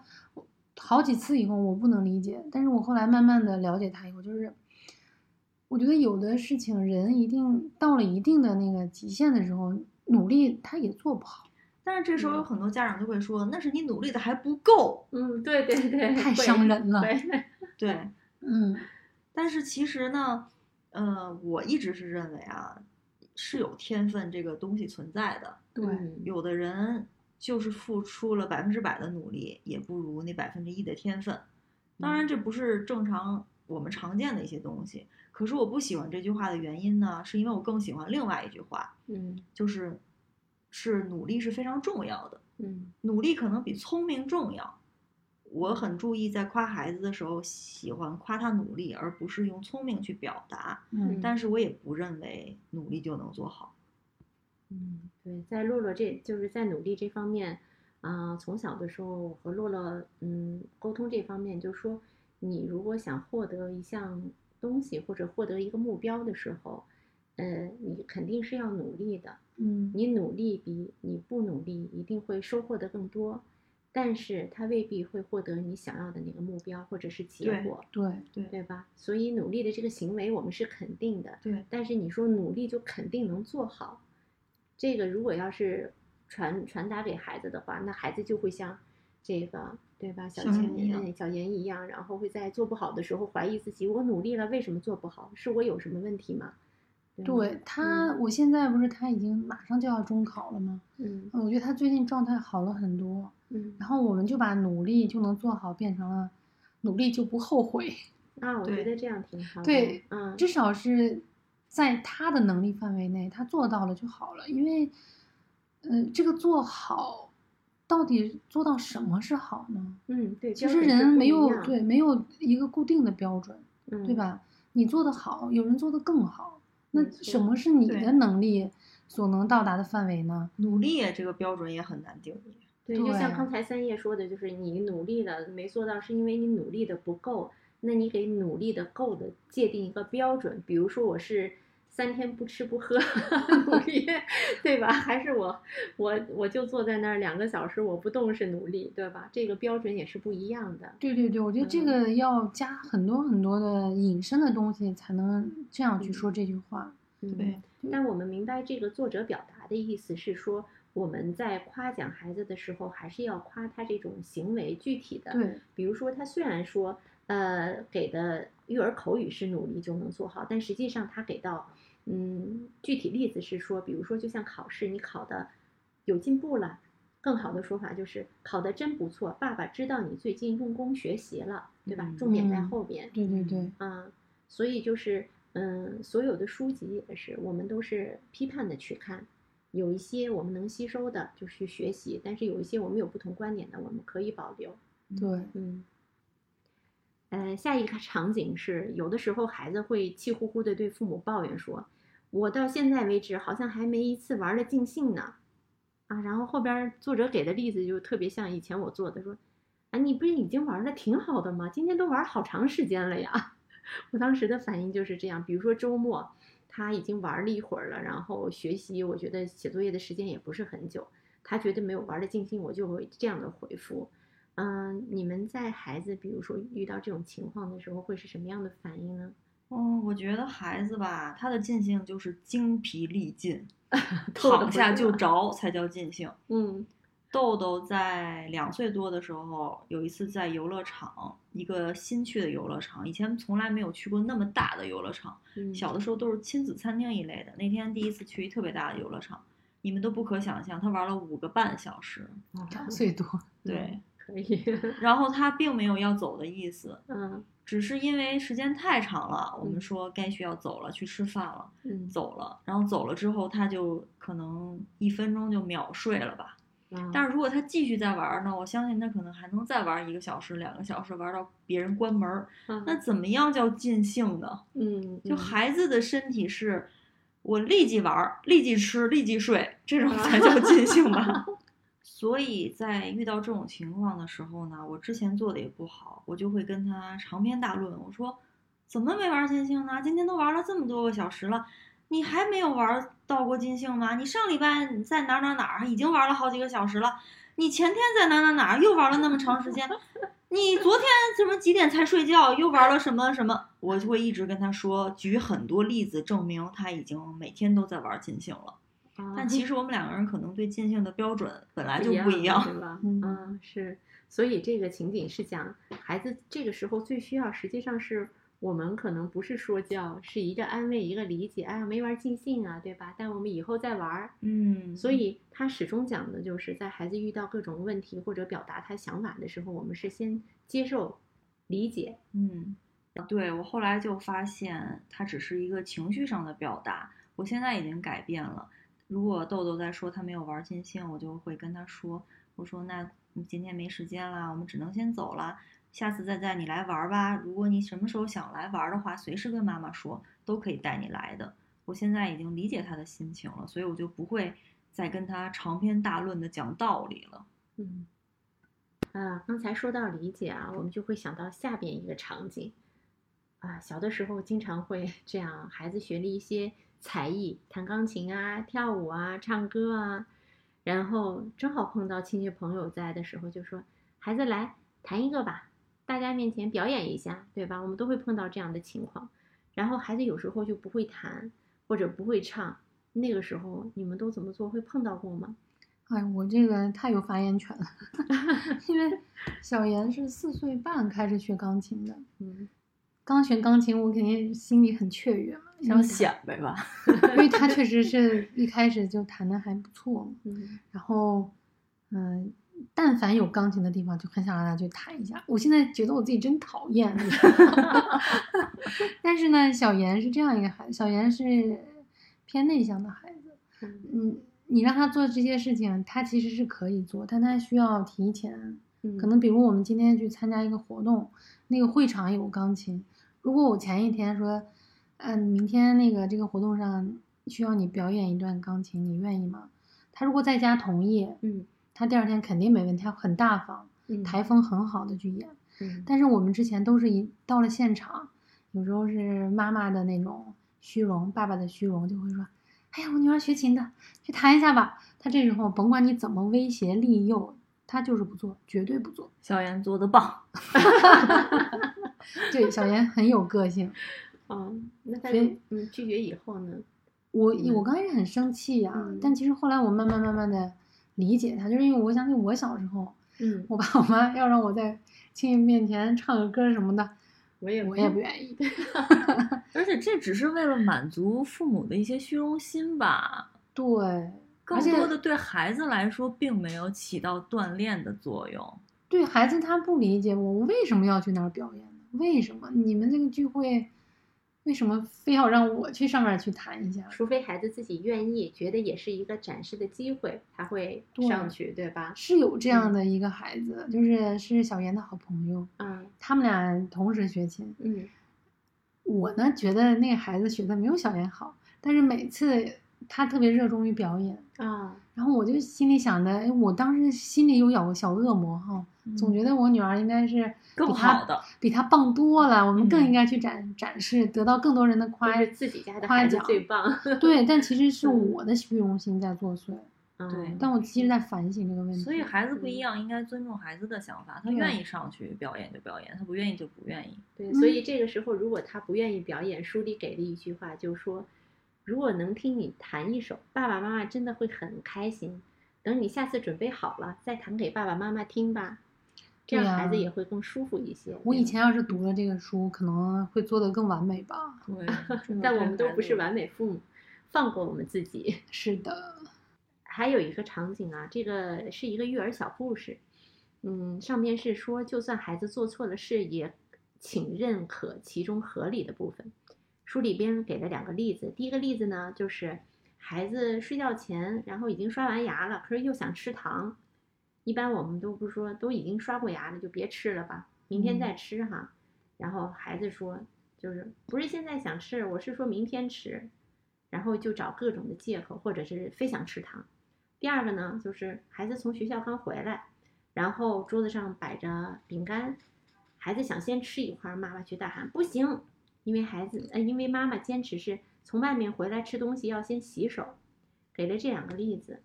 [SPEAKER 3] 好几次以后，我不能理解，但是我后来慢慢的了解他以后，就是我觉得有的事情人一定到了一定的那个极限的时候，努力他也做不好，
[SPEAKER 2] 但是这时候有很多家长就会说，那是你努力的还不够。
[SPEAKER 1] 嗯，对对对，
[SPEAKER 3] 太伤人了
[SPEAKER 1] 对，
[SPEAKER 2] 对，
[SPEAKER 3] 嗯，
[SPEAKER 2] 但是其实呢，呃，我一直是认为啊，是有天分这个东西存在的。
[SPEAKER 3] 对，
[SPEAKER 1] 嗯
[SPEAKER 2] 有的人就是付出了百分之百的努力，也不如那百分之一的天分。当然，这不是正常我们常见的一些东西。可是我不喜欢这句话的原因呢，是因为我更喜欢另外一句话，
[SPEAKER 1] 嗯
[SPEAKER 2] 就是是努力是非常重要的，
[SPEAKER 1] 嗯
[SPEAKER 2] 努力可能比聪明重要。我很注意在夸孩子的时候，喜欢夸他努力，而不是用聪明去表达。
[SPEAKER 3] 嗯
[SPEAKER 2] 但是我也不认为努力就能做好。
[SPEAKER 1] 嗯，对，在洛洛这就是在努力这方面，啊、从小的时候我和洛洛嗯沟通这方面，就说你如果想获得一项东西或者获得一个目标的时候，呃，你肯定是要努力的。
[SPEAKER 3] 嗯
[SPEAKER 1] 你努力比你不努力一定会收获的更多，但是它未必会获得你想要的那个目标或者是结
[SPEAKER 2] 对
[SPEAKER 1] 果，
[SPEAKER 3] 对，
[SPEAKER 1] 对对吧？所以努力的这个行为我们是肯定的，
[SPEAKER 2] 对，
[SPEAKER 1] 但是你说努力就肯定能做好，这个如果要是传传达给孩子的话，那孩子就会像这个对吧，小
[SPEAKER 2] 小
[SPEAKER 1] 钱
[SPEAKER 2] 严一样
[SPEAKER 1] 哎小严一样，然后会在做不好的时候怀疑自己，我努力了，为什么做不好？是我有什么问题吗？对
[SPEAKER 3] 他，我现在不是他已经马上就要中考了吗？
[SPEAKER 1] 嗯
[SPEAKER 3] 嗯我觉得他最近状态好了很多，
[SPEAKER 1] 嗯
[SPEAKER 3] 然后我们就把努力就能做好变成了努力就不后悔，
[SPEAKER 1] 啊，我觉得这样挺好的。
[SPEAKER 3] 对
[SPEAKER 1] 嗯，
[SPEAKER 3] 至少是在他的能力范围内，他做到了就好了。因为，呃，这个做好到底做到什么是好呢？
[SPEAKER 1] 嗯，对，
[SPEAKER 3] 其实人没有对没有一个固定的标准，
[SPEAKER 1] 嗯，
[SPEAKER 3] 对？吧？你做得好，有人做得更好，那什么是你的能力所能到达的范围呢？
[SPEAKER 2] 努力这个标准也很难定义。
[SPEAKER 1] 对，就像刚才三叶说的，就是你努力了没做到，是因为你努力的不够。那你给努力的够的界定一个标准，比如说我是三天不吃不喝努力，对吧？还是我我我就坐在那儿两个小时我不动是努力，对吧？这个标准也是不一样的。
[SPEAKER 3] 对对对，我觉得这
[SPEAKER 1] 嗯
[SPEAKER 3] 个要加很多很多的引申的东西，才能这样去
[SPEAKER 1] 嗯
[SPEAKER 3] 说这句话。
[SPEAKER 1] 嗯，
[SPEAKER 2] 对，
[SPEAKER 1] 但我们明白这个作者表达的意思是说，我们在夸奖孩子的时候，还是要夸他这种行为具体的。
[SPEAKER 3] 对，
[SPEAKER 1] 比如说，他虽然说，呃，给的育儿口语是努力就能做好，但实际上他给到，嗯，具体例子是说，比如说，就像考试，你考的有进步了，更好的说法就是考的真不错，爸爸知道你最近用功学习了，对吧？
[SPEAKER 2] 嗯
[SPEAKER 1] 重点在
[SPEAKER 3] 嗯
[SPEAKER 1] 后边。
[SPEAKER 3] 对对对，
[SPEAKER 1] 啊，所以就是，嗯，所有的书籍也是，我们都是批判的去看，有一些我们能吸收的，就去学习，但是有一些我们有不同观点的，我们可以保留。
[SPEAKER 3] 对，
[SPEAKER 1] 嗯，呃，下一个场景是，有的时候孩子会气呼呼的对父母抱怨说：“我到现在为止好像还没一次玩的尽兴呢。”啊，然后后边作者给的例子就特别像以前我做的，说：“啊，你不是已经玩的挺好的吗？今天都玩好长时间了呀。”我当时的反应就是这样，比如说周末他已经玩了一会儿了，然后学习，我觉得写作业的时间也不是很久，他觉得没有玩的尽兴，我就会这样的回复。嗯，你们在孩子比如说遇到这种情况的时候，会是什么样的反应呢？
[SPEAKER 2] 嗯，我觉得孩子吧，他的尽兴就是精疲力尽，躺下就着才叫尽兴。
[SPEAKER 1] 嗯
[SPEAKER 2] 豆豆在两岁多的时候，有一次在游乐场，一个新去的游乐场，以前从来没有去过那么大的游乐场。
[SPEAKER 1] 嗯，
[SPEAKER 2] 小的时候都是亲子餐厅一类的，那天第一次去一特别大的游乐场，你们都不可想象，他玩了五个半小时。
[SPEAKER 3] 两岁多，
[SPEAKER 2] 对，
[SPEAKER 1] 可以，
[SPEAKER 2] 然后他并没有要走的意思，
[SPEAKER 1] 嗯
[SPEAKER 2] 只是因为时间太长了，我们
[SPEAKER 1] 嗯
[SPEAKER 2] 说该需要走了，去吃饭了，
[SPEAKER 1] 嗯，
[SPEAKER 2] 走了。然后走了之后，他就可能一分钟就秒睡了吧。
[SPEAKER 1] 啊
[SPEAKER 2] 但是如果他继续再玩呢，我相信他可能还能再玩一个小时、两个小时，玩到别人关门那怎么样叫尽兴呢？
[SPEAKER 1] 嗯，
[SPEAKER 2] 就
[SPEAKER 1] 嗯
[SPEAKER 2] 孩子的身体是，我立即玩儿、立即吃、立即睡，这种才叫尽兴吧。所以在遇到这种情况的时候呢，我之前做的也不好，我就会跟他长篇大论。我说，怎么没玩尽兴呢？今天都玩了这么多个小时了，你还没有玩到过尽兴吗？你上礼拜在哪哪哪已经玩了好几个小时了，你前天在哪哪哪又玩了那么长时间，你昨天怎么几点才睡觉？又玩了什么什么？我就会一直跟他说，举很多例子证明他已经每天都在玩尽兴了。
[SPEAKER 1] 啊
[SPEAKER 2] 但其实我们两个人可能对尽兴的标准本来就不一样。
[SPEAKER 1] 对吧？
[SPEAKER 3] 嗯
[SPEAKER 1] 啊，是，所以这个情景是讲孩子这个时候最需要，实际上是我们可能不是说教，是一个安慰，一个理解。哎呀，没玩尽兴啊，对吧？但我们以后再玩儿。
[SPEAKER 2] 嗯，
[SPEAKER 1] 所以他始终讲的就是，在孩子遇到各种问题或者表达他想法的时候，我们是先接受、理解。
[SPEAKER 2] 嗯，对我后来就发现，它只是一个情绪上的表达。我现在已经改变了。如果豆豆在说他没有玩尽兴，我就会跟他说：“我说那你今天没时间了，我们只能先走了，下次再带你来玩吧。如果你什么时候想来玩的话，随时跟妈妈说，都可以带你来的。我现在已经理解他的心情了，所以我就不会再跟他长篇大论的讲道理了。
[SPEAKER 1] 嗯，啊，刚才说到理解啊，我们就会想到下边一个场景。啊，小的时候经常会这样，孩子学了一些才艺，弹钢琴啊、跳舞啊、唱歌啊，然后正好碰到亲戚朋友在的时候，就说：“孩子来弹一个吧，大家面前表演一下，对吧？”我们都会碰到这样的情况。然后孩子有时候就不会弹或者不会唱，那个时候你们都怎么做？会碰到过吗？
[SPEAKER 3] 哎，我这个太有发言权了，因为小严是四岁半开始学钢琴的，
[SPEAKER 1] 嗯。
[SPEAKER 3] 刚学钢琴，我肯定心里很雀跃嘛，
[SPEAKER 2] 想显摆吧，
[SPEAKER 3] 因为他确实是一开始就弹的还不错嘛。
[SPEAKER 1] 嗯，
[SPEAKER 3] 然后，嗯，但凡有钢琴的地方，就很想让他去弹一下。我现在觉得我自己真讨厌。但是呢，小严是这样一个孩子，小严是偏内向的孩子。嗯，你让他做这些事情，他其实是可以做，但他需要提前。可能比如我们今天去参加一个活动，那个会场有钢琴。如果我前一天说，嗯，明天那个这个活动上需要你表演一段钢琴，你愿意吗？他如果在家同意，
[SPEAKER 1] 嗯，
[SPEAKER 3] 他第二天肯定没问题，他很大方，台风很好的去演。
[SPEAKER 1] 嗯，
[SPEAKER 3] 但是我们之前都是一到了现场，有时候是妈妈的那种虚荣，爸爸的虚荣就会说，哎呀，我女儿学琴的，去弹一下吧。他这时候甭管你怎么威胁利诱。他就是不做，绝对不做。
[SPEAKER 2] 小严做的棒，
[SPEAKER 3] 对，小严很有个性。
[SPEAKER 1] 嗯，那他嗯拒绝以后呢？
[SPEAKER 3] 我我刚开始很生气呀，但其实后来我慢慢慢慢的理解他，就是因为我想起我小时候，
[SPEAKER 1] 嗯，
[SPEAKER 3] 我爸我妈要让我在亲戚面前唱个歌什么的，
[SPEAKER 1] 我也
[SPEAKER 3] 我也不愿意。
[SPEAKER 2] 而且这只是为了满足父母的一些虚荣心吧？
[SPEAKER 3] 对。
[SPEAKER 2] 更多的对孩子来说，并没有起到锻炼的作用。
[SPEAKER 3] 对孩子，他不理解我为什么要去那儿表演呢？为什么你们这个聚会，为什么非要让我去上面去谈一下？
[SPEAKER 1] 除非孩子自己愿意，觉得也是一个展示的机会，他会上去，对吧？
[SPEAKER 3] 是有这样的一个孩子，就是是小妍的好朋友，
[SPEAKER 1] 嗯，
[SPEAKER 3] 他们俩同时学琴，
[SPEAKER 1] 嗯，
[SPEAKER 3] 我呢觉得那个孩子学的没有小妍好，但是每次。他特别热衷于表演
[SPEAKER 1] 啊，
[SPEAKER 3] 然后我就心里想的，哎，我当时心里有小小恶魔哈，总觉得我女儿应该是
[SPEAKER 2] 更好的，
[SPEAKER 3] 比他棒多了，我们更应该去展展示，得到更多人的夸
[SPEAKER 1] 自己家的孩子最棒。
[SPEAKER 3] 对，但其实是 我的虚荣心在作祟。
[SPEAKER 2] 对，
[SPEAKER 3] 但我其实在反省这个问题。
[SPEAKER 2] 所以孩子不一样，应该尊重孩子的想法，他愿意上去表演就表演，他不愿意就不愿意。
[SPEAKER 1] 对，所以这个时候如果他不愿意表演，书里给的一句话就是说。如果能听你弹一首，爸爸妈妈真的会很开心。等你下次准备好了，再弹给爸爸妈妈听吧，这样孩子也会更舒服一些。
[SPEAKER 3] 我以前要是读了这个书，可能会做得更完美吧。
[SPEAKER 2] 对，
[SPEAKER 1] 但我们都不是完美父母，放过我们自己。
[SPEAKER 3] 是的。
[SPEAKER 1] 还有一个场景啊，这个是一个育儿小故事。嗯，上面是说，就算孩子做错了事，也请认可其中合理的部分。书里边给了两个例子，第一个例子呢，就是孩子睡觉前，然后已经刷完牙了，可是又想吃糖。一般我们都不说，都已经刷过牙了，就别吃了吧，明天再吃哈。然后孩子说，就是不是现在想吃，我是说明天吃，然后就找各种的借口，或者是非想吃糖。第二个呢，就是孩子从学校刚回来，然后桌子上摆着饼干，孩子想先吃一块，妈妈却大喊不行。因为孩子，呃，因为妈妈坚持是从外面回来吃东西要先洗手，给了这两个例子。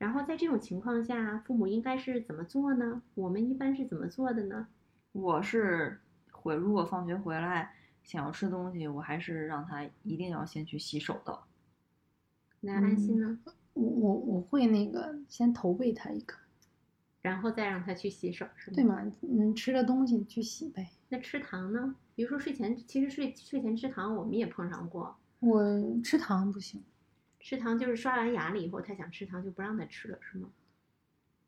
[SPEAKER 1] 然后在这种情况下，父母应该是怎么做呢？我们一般是怎么做的呢？
[SPEAKER 2] 我是回，如果放学回来想要吃东西，我还是让他一定要先去洗手的。
[SPEAKER 1] 那安心呢？
[SPEAKER 3] 我我我会那个先投喂他一个，
[SPEAKER 1] 然后再让他去洗手，是吗？
[SPEAKER 3] 对嘛？嗯，吃了东西去洗呗。
[SPEAKER 1] 那吃糖呢？比如说睡前，其实睡睡前吃糖，我们也碰上过。
[SPEAKER 3] 我吃糖不行，
[SPEAKER 1] 吃糖就是刷完牙了以后，他想吃糖就不让他吃了，是吗？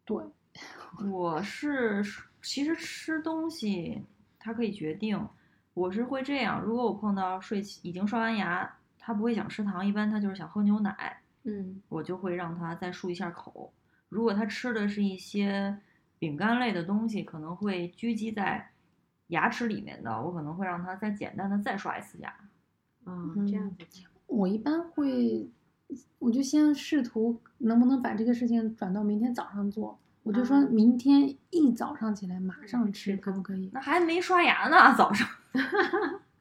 [SPEAKER 3] 对，
[SPEAKER 2] 我是其实吃东西他可以决定，我是会这样。如果我碰到睡已经刷完牙，他不会想吃糖，一般他就是想喝牛奶，
[SPEAKER 1] 嗯，
[SPEAKER 2] 我就会让他再漱一下口。如果他吃的是一些。饼干类的东西可能会聚集在牙齿里面的，我可能会让他再简单的再刷一次牙。
[SPEAKER 1] 嗯，这样子。
[SPEAKER 3] 我一般会，我就先试图能不能把这个事情转到明天早上做。我就说明天一早上起来马上吃，可不可以？
[SPEAKER 2] 那还没刷牙呢，早上。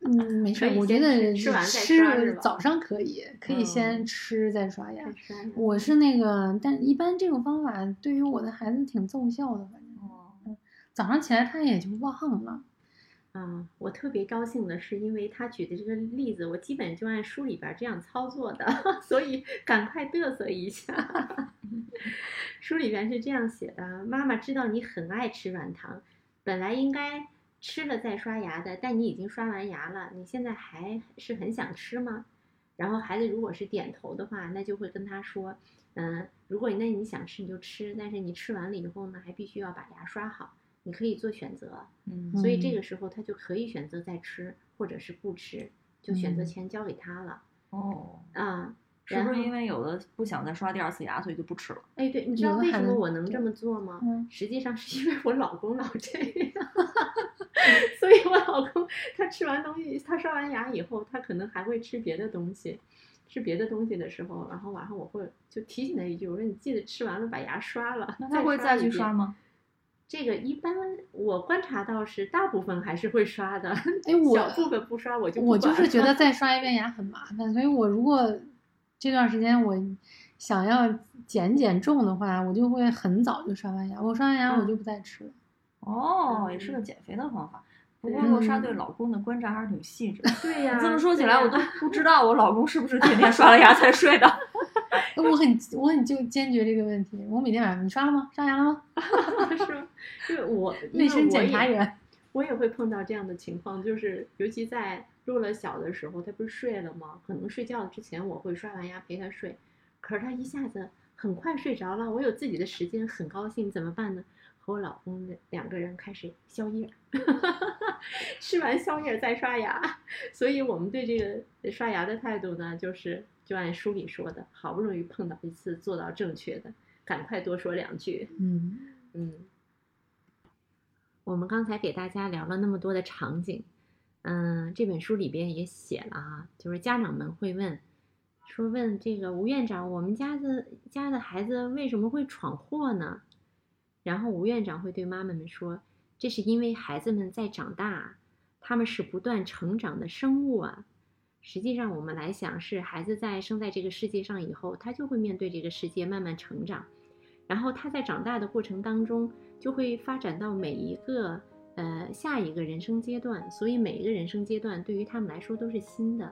[SPEAKER 3] 嗯，没事，我觉得吃早上可以，可以先吃再刷牙。我是那个，但一般这种方法对于我的孩子挺奏效的，反正，早上起来他也就忘了。
[SPEAKER 1] 嗯，我特别高兴的是，因为他举的这个例子，我基本就按书里边这样操作的，所以赶快嘚瑟一下。书里边是这样写的：妈妈知道你很爱吃软糖，本来应该吃了再刷牙的，但你已经刷完牙了，你现在还是很想吃吗？然后孩子如果是点头的话，那就会跟他说：嗯，如果那你想吃你就吃，但是你吃完了以后呢，还必须要把牙刷好。你可以做选择，
[SPEAKER 2] 嗯，
[SPEAKER 1] 所以这个时候他就可以选择再吃，或者是不吃，就选择权交给他了。
[SPEAKER 2] 哦，
[SPEAKER 1] 啊，
[SPEAKER 2] 是不是因为有的不想再刷第二次牙，所以就不吃了？
[SPEAKER 1] 哎，对，你知道为什么我能这么做吗？实际上是因为我老公老这样，所以我老公他吃完东西，他刷完牙以后，他可能还会吃别的东西，吃别的东西的时候，然后晚上我会就提醒他一句，我说你记得吃完了把牙刷了。
[SPEAKER 2] 那他会再去刷吗？
[SPEAKER 1] 这个一般我观察到是大部分还是会刷的，
[SPEAKER 3] 哎，我
[SPEAKER 1] 小部分不刷我就
[SPEAKER 3] 我就是觉得再刷一遍牙很麻烦，所以我如果这段时间我想要减减重的话，我就会很早就刷完牙，我刷完牙我就不再吃了。
[SPEAKER 2] 哦，也是个减肥的方法。不过洛莎对老公的观察还是挺细致的。
[SPEAKER 1] 对呀，
[SPEAKER 2] 这么说起来，我都不知道我老公是不是天天刷了牙才睡的。
[SPEAKER 3] 我很我很就坚决这个问题，我每天晚上你刷了吗？刷牙了吗？
[SPEAKER 1] 是吗？因为我
[SPEAKER 3] 卫生检查员，
[SPEAKER 1] 我也会碰到这样的情况，就是尤其在入了小的时候，他不是睡了吗？可能睡觉之前我会刷完牙陪他睡，可是他一下子很快睡着了，我有自己的时间，很高兴，怎么办呢？和我老公的两个人开始宵夜，吃完宵夜再刷牙，所以我们对这个刷牙的态度呢，就是。就按书里说的，好不容易碰到一次做到正确的，赶快多说两句。
[SPEAKER 3] 嗯
[SPEAKER 1] 嗯。我们刚才给大家聊了那么多的场景，嗯，这本书里边也写了啊，就是家长们会问，说问这个吴院长，我们家的家的孩子为什么会闯祸呢？然后吴院长会对妈妈们说，这是因为孩子们在长大，他们是不断成长的生物啊。实际上，我们来想，是孩子在生在这个世界上以后，他就会面对这个世界慢慢成长，然后他在长大的过程当中，就会发展到每一个呃下一个人生阶段。所以每一个人生阶段对于他们来说都是新的，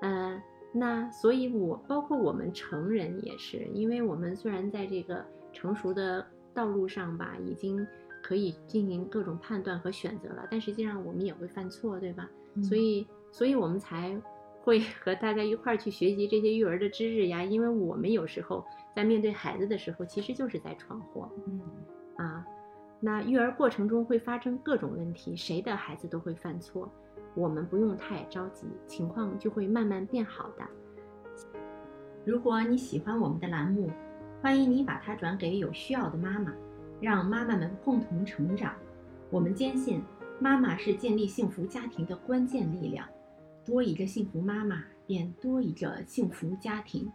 [SPEAKER 1] 呃，那所以我包括我们成人也是，因为我们虽然在这个成熟的道路上吧，已经可以进行各种判断和选择了，但实际上我们也会犯错，对吧？所以。所以我们才会 和大家一块儿去学习这些育儿的知识呀，因为我们有时候在面对孩子的时候，其实就是在闯祸。
[SPEAKER 2] 嗯，
[SPEAKER 1] 啊，那育儿过程中会发生各种问题，谁的孩子都会犯错，我们不用太着急，情况就会慢慢变好的。如果你喜欢我们的栏目，欢迎你把它转给有需要的妈妈，让妈妈们共同成长。我们坚信，妈妈是建立幸福家庭的关键力量。多一个幸福妈妈，便多一个幸福家庭。